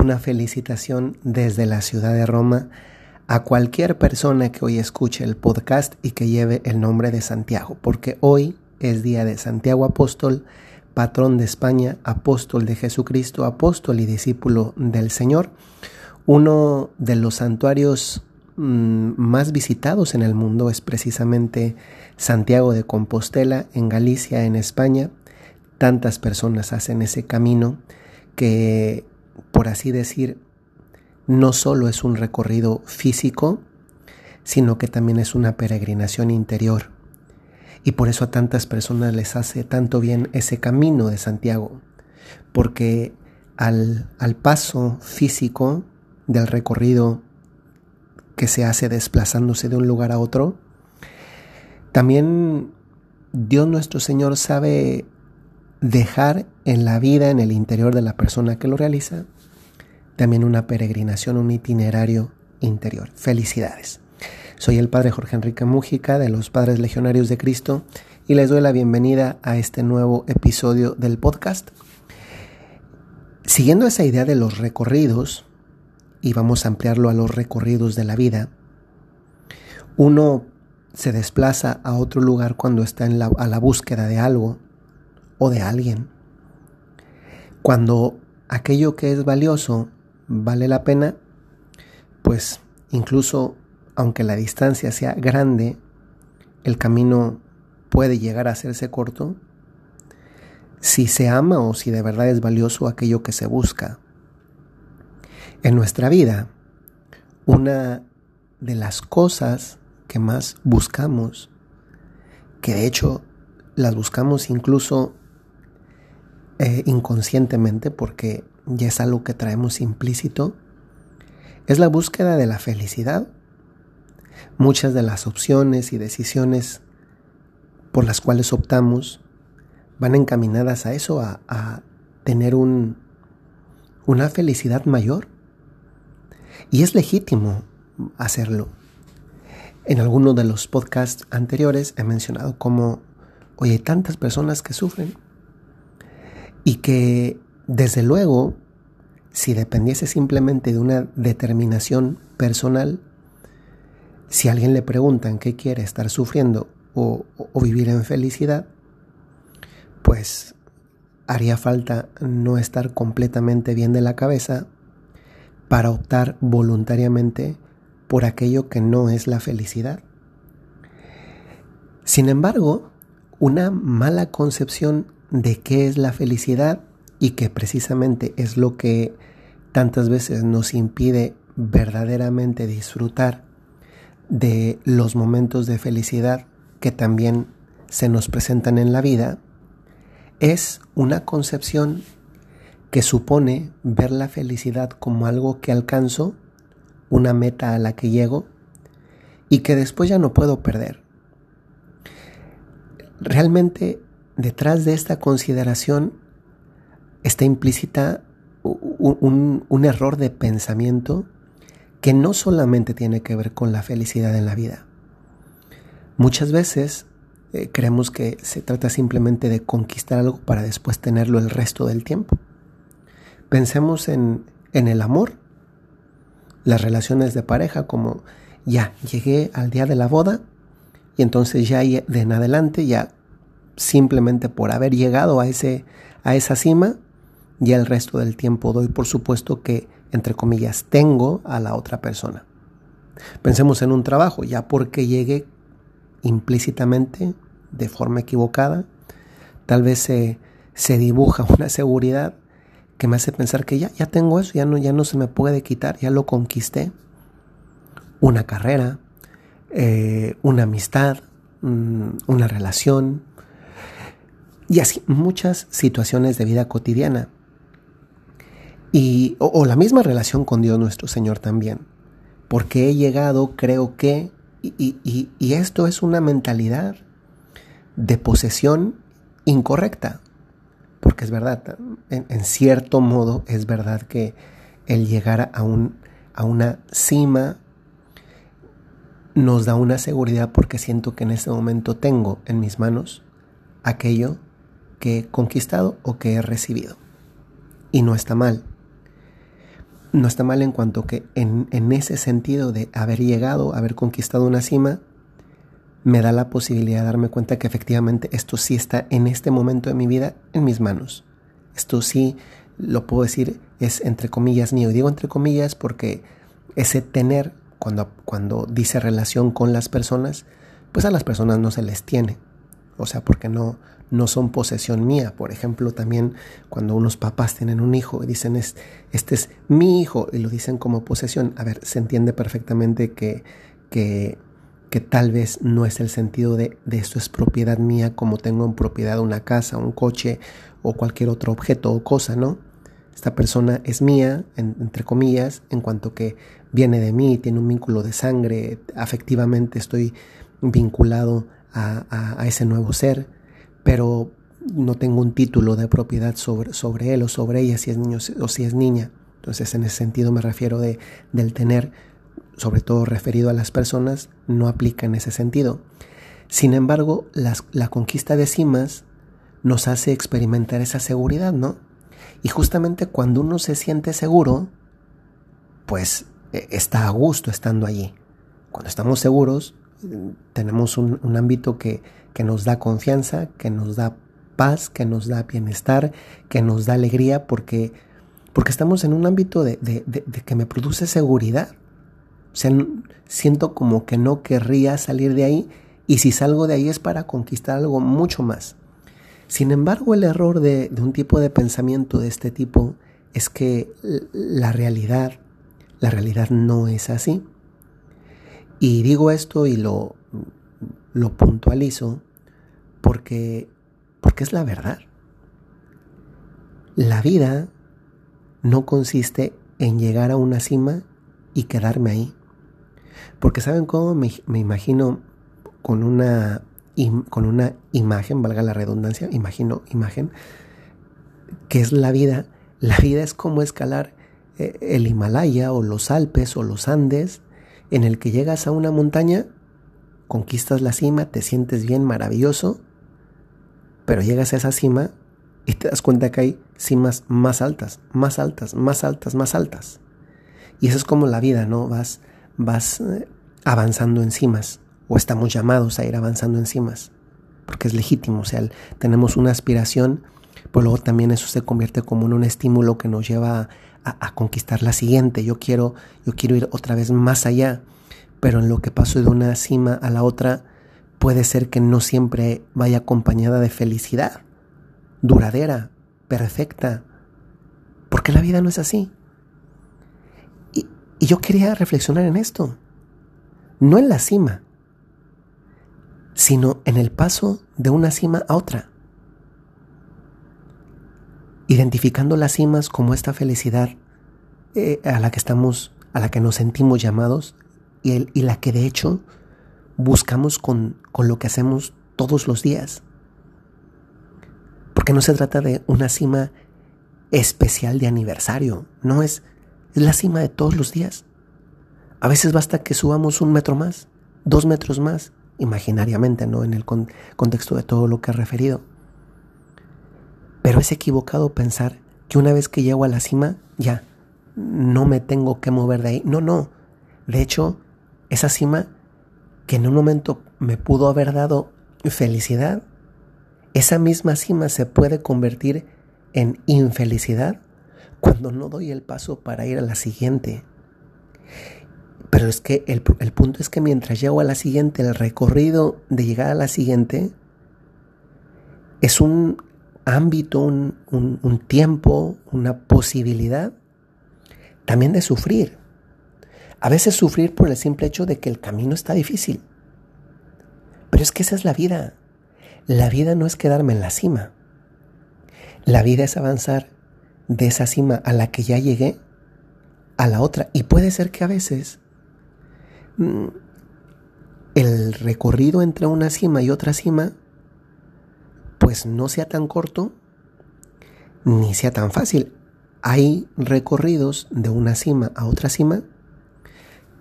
una felicitación desde la ciudad de Roma a cualquier persona que hoy escuche el podcast y que lleve el nombre de Santiago, porque hoy es día de Santiago Apóstol, patrón de España, apóstol de Jesucristo, apóstol y discípulo del Señor, uno de los santuarios mm, más visitados en el mundo es precisamente Santiago de Compostela, en Galicia, en España. Tantas personas hacen ese camino que, por así decir, no solo es un recorrido físico, sino que también es una peregrinación interior. Y por eso a tantas personas les hace tanto bien ese camino de Santiago, porque al, al paso físico del recorrido que se hace desplazándose de un lugar a otro, también Dios nuestro Señor sabe dejar en la vida, en el interior de la persona que lo realiza, también una peregrinación, un itinerario interior. Felicidades. Soy el Padre Jorge Enrique Mújica de los Padres Legionarios de Cristo y les doy la bienvenida a este nuevo episodio del podcast. Siguiendo esa idea de los recorridos, y vamos a ampliarlo a los recorridos de la vida, uno se desplaza a otro lugar cuando está en la, a la búsqueda de algo o de alguien. Cuando aquello que es valioso vale la pena, pues incluso aunque la distancia sea grande, el camino puede llegar a hacerse corto si se ama o si de verdad es valioso aquello que se busca. En nuestra vida, una de las cosas que más buscamos, que de hecho las buscamos incluso eh, inconscientemente porque ya es algo que traemos implícito, es la búsqueda de la felicidad. Muchas de las opciones y decisiones por las cuales optamos van encaminadas a eso, a, tener un, una felicidad mayor. Y es legítimo hacerlo. En alguno de los podcasts anteriores he mencionado cómo, oye, hay tantas personas que sufren y que desde luego, si dependiese simplemente de una determinación personal, si a alguien le preguntan qué quiere, estar sufriendo o, o vivir en felicidad, pues haría falta no estar completamente bien de la cabeza para optar voluntariamente por aquello que no es la felicidad. Sin embargo, una mala concepción de qué es la felicidad y que precisamente es lo que tantas veces nos impide verdaderamente disfrutar de los momentos de felicidad que también se nos presentan en la vida, es una concepción que supone ver la felicidad como algo que alcanzo, una meta a la que llego y que después ya no puedo perder. Realmente detrás de esta consideración está implícita un, error de pensamiento que no solamente tiene que ver con la felicidad en la vida. Muchas veces eh, creemos que se trata simplemente de conquistar algo para después tenerlo el resto del tiempo. Pensemos en, en el amor, las relaciones de pareja, como ya llegué al día de la boda y entonces ya de en adelante ya simplemente por haber llegado a, ese, a esa cima, ya el resto del tiempo doy por supuesto que, entre comillas, tengo a la otra persona. Pensemos en un trabajo, ya porque llegué implícitamente, de forma equivocada, tal vez se, se dibuja una seguridad que me hace pensar que ya, ya tengo eso, ya no, ya no se me puede quitar, ya lo conquisté. Una carrera, eh, una amistad, mm, una relación, y así muchas situaciones de vida cotidiana. Y, o, la misma relación con Dios nuestro Señor también. Porque he llegado, creo que, y, esto es una mentalidad de posesión incorrecta. Porque es verdad, en, cierto modo es verdad que el llegar a, un, a una cima nos da una seguridad porque siento que en ese momento tengo en mis manos aquello que he conquistado o que he recibido. Y no está mal. no está mal en cuanto que en, en ese sentido de haber llegado, haber conquistado una cima, me da la posibilidad de darme cuenta que efectivamente esto sí está en este momento de mi vida en mis manos. Esto sí, lo puedo decir, es entre comillas mío. Y digo entre comillas porque ese tener, cuando, cuando dice relación con las personas, pues a las personas no se les tiene. O sea, porque no, no son posesión mía. Por ejemplo, también cuando unos papás tienen un hijo y dicen, es, este es mi hijo, y lo dicen como posesión, a ver, se entiende perfectamente que, que, tal vez no es el sentido de, de, esto es propiedad mía como tengo en propiedad una casa, un coche o cualquier otro objeto o cosa, ¿no? Esta persona es mía, entre comillas, en cuanto que viene de mí, tiene un vínculo de sangre, afectivamente estoy vinculado a, a ese nuevo ser pero no tengo un título de propiedad sobre, sobre él o sobre ella si es niño o si es niña. Entonces en ese sentido me refiero de, del tener, sobre todo referido a las personas, no aplica en ese sentido. Sin embargo, las, la conquista de cimas nos hace experimentar esa seguridad, ¿no? Y justamente cuando uno se siente seguro, pues e, está a gusto estando allí. Cuando estamos seguros, tenemos un, ámbito que, que nos da confianza, que nos da paz, que nos da bienestar, que nos da alegría, porque, porque estamos en un ámbito de, de que me produce seguridad. O sea, siento como que no querría salir de ahí y si salgo de ahí es para conquistar algo mucho más. Sin embargo, el error de, de un tipo de pensamiento de este tipo es que la realidad, la realidad no es así. Y digo esto y lo, lo puntualizo porque, porque es la verdad. La vida no consiste en llegar a una cima y quedarme ahí. Porque saben cómo me, me imagino con una, con una imagen, valga la redundancia, imagino imagen, que es la vida. La vida es como escalar eh, el Himalaya o los Alpes o los Andes, en el que llegas a una montaña conquistas la cima, te sientes bien, maravilloso, pero llegas a esa cima y te das cuenta que hay cimas más altas, más altas, más altas, más altas. Y eso es como la vida, ¿no? Vas, vas eh, avanzando en cimas, o estamos llamados a ir avanzando en cimas, porque es legítimo, o sea, tenemos una aspiración, pero luego también eso se convierte como en un estímulo que nos lleva a, conquistar la siguiente. Yo quiero, yo quiero ir otra vez más allá pero en lo que paso de una cima a la otra puede ser que no siempre vaya acompañada de felicidad, duradera, perfecta, porque la vida no es así. Y, y yo quería reflexionar en esto, no en la cima, sino en el paso de una cima a otra, identificando las cimas como esta felicidad eh, a la que estamos, a la que nos sentimos llamados y, la que de hecho buscamos con, con lo que hacemos todos los días. Porque no se trata de una cima especial de aniversario, no es, es la cima de todos los días. A veces basta que subamos un metro más, dos metros más, imaginariamente, ¿no? En el contexto de todo lo que he referido. Pero es equivocado pensar que una vez que llego a la cima, ya, no me tengo que mover de ahí. No, no. De hecho, esa cima que en un momento me pudo haber dado felicidad, esa misma cima se puede convertir en infelicidad cuando no doy el paso para ir a la siguiente. Pero es que el, punto es que mientras llego a la siguiente, el recorrido de llegar a la siguiente es un ámbito, un, tiempo, una posibilidad también de sufrir. A veces sufrir por el simple hecho de que el camino está difícil. Pero es que esa es la vida. La vida no es quedarme en la cima. La vida es avanzar de esa cima a la que ya llegué a la otra. Y puede ser que a veces mm, el recorrido entre una cima y otra cima pues no sea tan corto ni sea tan fácil. Hay recorridos de una cima a otra cima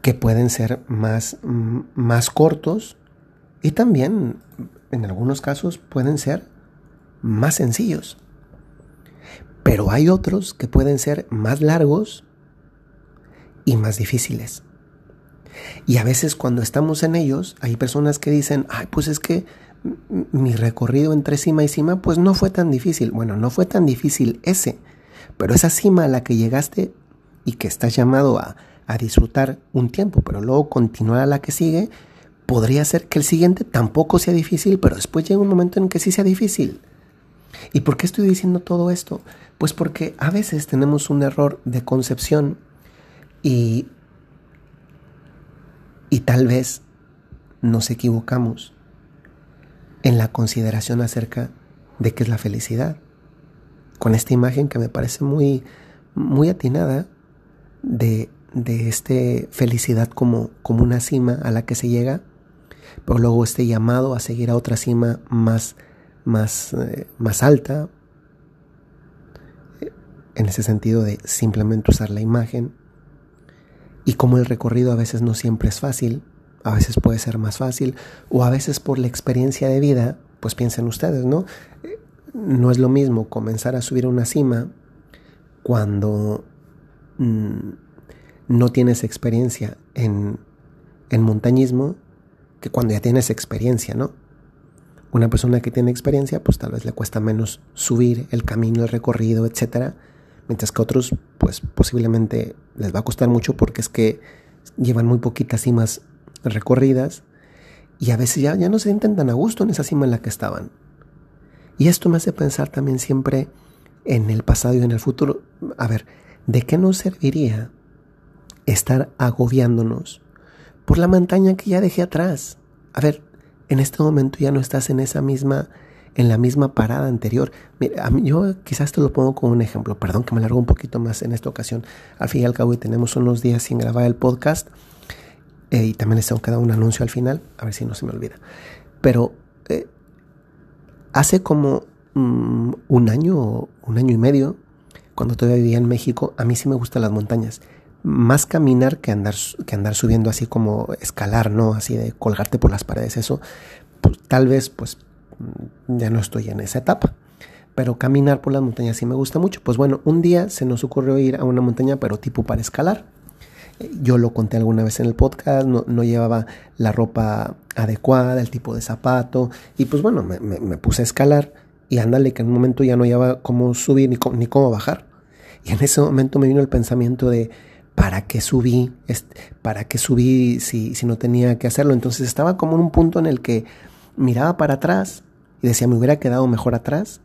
que pueden ser más, más cortos y también en algunos casos pueden ser más sencillos. Pero hay otros que pueden ser más largos y más difíciles. Y a veces cuando estamos en ellos, hay personas que dicen, ay, pues es que mi recorrido entre cima y cima, pues no fue tan difícil. Bueno, no fue tan difícil ese, pero esa cima a la que llegaste y que estás llamado a, a disfrutar un tiempo, pero luego continuar a la que sigue, podría ser que el siguiente tampoco sea difícil, pero después llega un momento en que sí sea difícil. ¿Y por qué estoy diciendo todo esto? Pues porque a veces tenemos un error de concepción y, y tal vez nos equivocamos en la consideración acerca de qué es la felicidad. Con esta imagen que me parece muy, muy atinada de, de este felicidad como, como una cima a la que se llega, pero luego este llamado a seguir a otra cima más, más, eh, más alta, en ese sentido de simplemente usar la imagen, y como el recorrido a veces no siempre es fácil, a veces puede ser más fácil, o a veces por la experiencia de vida, pues piensen ustedes, ¿no? No es lo mismo comenzar a subir una cima cuando mm, no tienes experiencia en, en montañismo que cuando ya tienes experiencia, ¿no? Una persona que tiene experiencia, pues tal vez le cuesta menos subir el camino, el recorrido, etcétera, mientras que otros, pues posiblemente les va a costar mucho porque es que llevan muy poquitas cimas recorridas y a veces ya, ya no se sienten tan a gusto en esa cima en la que estaban. Y esto me hace pensar también siempre en el pasado y en el futuro. A ver, ¿de qué nos serviría estar agobiándonos por la montaña que ya dejé atrás? A ver, en este momento ya no estás en esa misma en la misma parada anterior. Mira, yo quizás te lo pongo como un ejemplo, perdón que me largo un poquito más en esta ocasión. Al fin y al cabo, y tenemos unos días sin grabar el podcast eh, y también les tengo que dar un anuncio al final, a ver si no se me olvida. Pero eh, hace como mm, un año, un año y medio, cuando todavía vivía en México, a mí sí me gustan las montañas. Más caminar que andar, que andar subiendo así como escalar, ¿no? Así de colgarte por las paredes, eso. Pues, tal vez, pues, ya no estoy en esa etapa. Pero caminar por las montañas sí me gusta mucho. Pues bueno, un día se nos ocurrió ir a una montaña, pero tipo para escalar. Yo lo conté alguna vez en el podcast, no, llevaba la ropa adecuada, el tipo de zapato, y pues bueno, me, puse a escalar y ándale que en un momento ya no llevaba cómo subir ni cómo, ni cómo bajar. Y en ese momento me vino el pensamiento de, ¿para qué subí? ¿Para qué subí si, si no tenía que hacerlo? Entonces estaba como en un punto en el que miraba para atrás y decía, me hubiera quedado mejor atrás.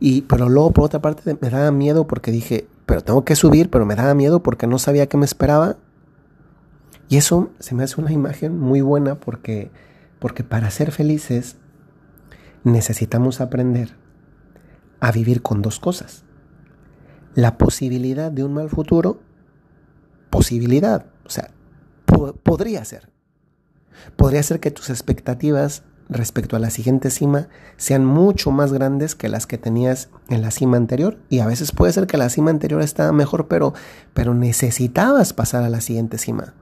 Y, pero luego por otra parte me daba miedo porque dije, pero tengo que subir, pero me daba miedo porque no sabía qué me esperaba. Y eso se me hace una imagen muy buena porque, porque para ser felices necesitamos aprender a vivir con dos cosas. La posibilidad de un mal futuro, posibilidad, o sea, podría ser. Podría ser que tus expectativas respecto a la siguiente cima sean mucho más grandes que las que tenías en la cima anterior. Y a veces puede ser que la cima anterior estaba mejor, pero, pero necesitabas pasar a la siguiente cima.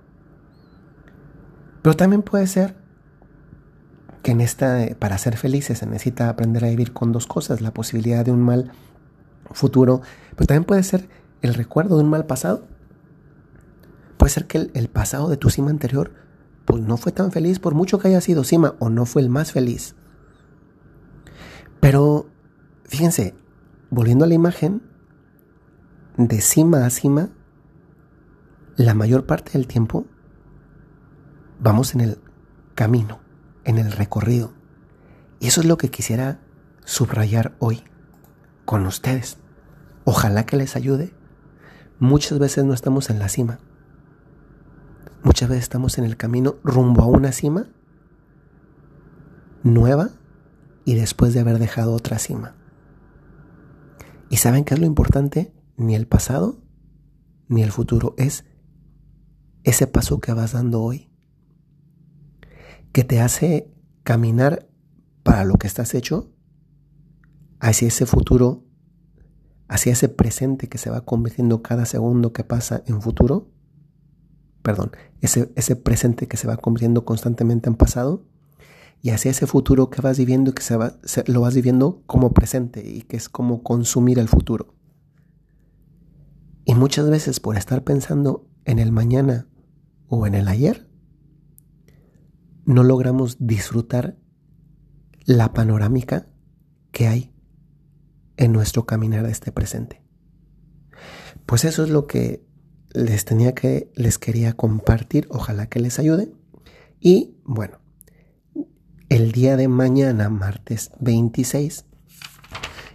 Pero también puede ser que en esta, para ser felices se necesita aprender a vivir con dos cosas, la posibilidad de un mal futuro, pero también puede ser el recuerdo de un mal pasado. Puede ser que el pasado de tu cima anterior pues no fue tan feliz por mucho que haya sido cima o no fue el más feliz. Pero fíjense, volviendo a la imagen, de cima a cima, la mayor parte del tiempo vamos en el camino, en el recorrido. Y eso es lo que quisiera subrayar hoy con ustedes. Ojalá que les ayude. Muchas veces no estamos en la cima. Muchas veces estamos en el camino rumbo a una cima nueva y después de haber dejado otra cima. ¿Y saben qué es lo importante? Ni el pasado ni el futuro es ese paso que vas dando hoy, que te hace caminar para lo que estás hecho hacia ese futuro, hacia ese presente que se va convirtiendo cada segundo que pasa en futuro perdón, ese, ese presente que se va convirtiendo constantemente en pasado y hacia ese futuro que vas viviendo y que se va, lo vas viviendo como presente y que es como consumir el futuro. Y muchas veces por estar pensando en el mañana o en el ayer, no logramos disfrutar la panorámica que hay en nuestro caminar de este presente. Pues eso es lo que les tenía que les quería compartir, ojalá que les ayude. Y bueno, el día de mañana, martes 26,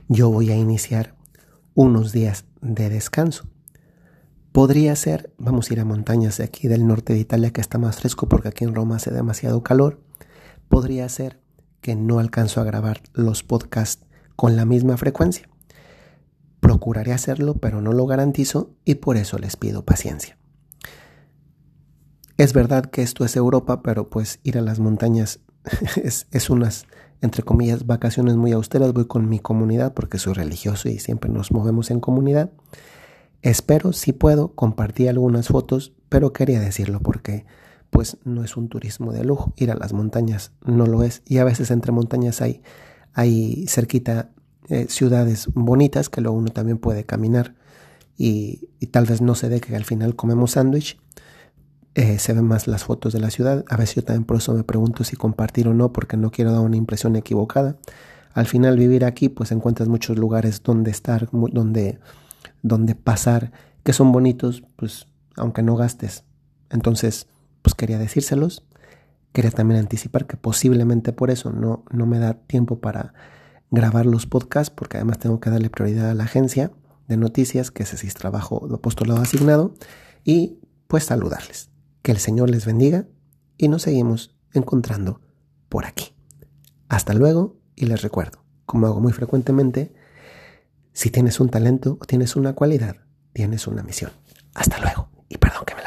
yo voy a iniciar unos días de descanso. Podría ser, vamos a ir a montañas de aquí del norte de Italia que está más fresco porque aquí en Roma hace demasiado calor. Podría ser que no alcanzo a grabar los podcasts con la misma frecuencia. Procuraré hacerlo, pero no lo garantizo y por eso les pido paciencia. Es verdad que esto es Europa, pero pues ir a las montañas es, unas, entre comillas, vacaciones muy austeras. Voy con mi comunidad porque soy religioso y siempre nos movemos en comunidad. Espero, si puedo, compartir algunas fotos, pero quería decirlo porque pues no es un turismo de lujo. Ir a las montañas no lo es. Y a veces entre montañas hay, hay cerquita eh, ciudades bonitas que luego uno también puede caminar. Y, tal vez no se dé que al final comemos sándwich. Eh, se ven más las fotos de la ciudad. A veces yo también por eso me pregunto si compartir o no, porque no quiero dar una impresión equivocada. Al final vivir aquí, pues encuentras muchos lugares donde estar, donde donde pasar, que son bonitos, pues aunque no gastes. Entonces, pues quería decírselos. Quería también anticipar que posiblemente por eso no, no me da tiempo para grabar los podcasts, porque además tengo que darle prioridad a la agencia de noticias, que es trabajo de apostolado asignado, y pues saludarles. Que el Señor les bendiga y nos seguimos encontrando por aquí. Hasta luego y les recuerdo, como hago muy frecuentemente, si tienes un talento o tienes una cualidad, tienes una misión. Hasta luego y perdón que me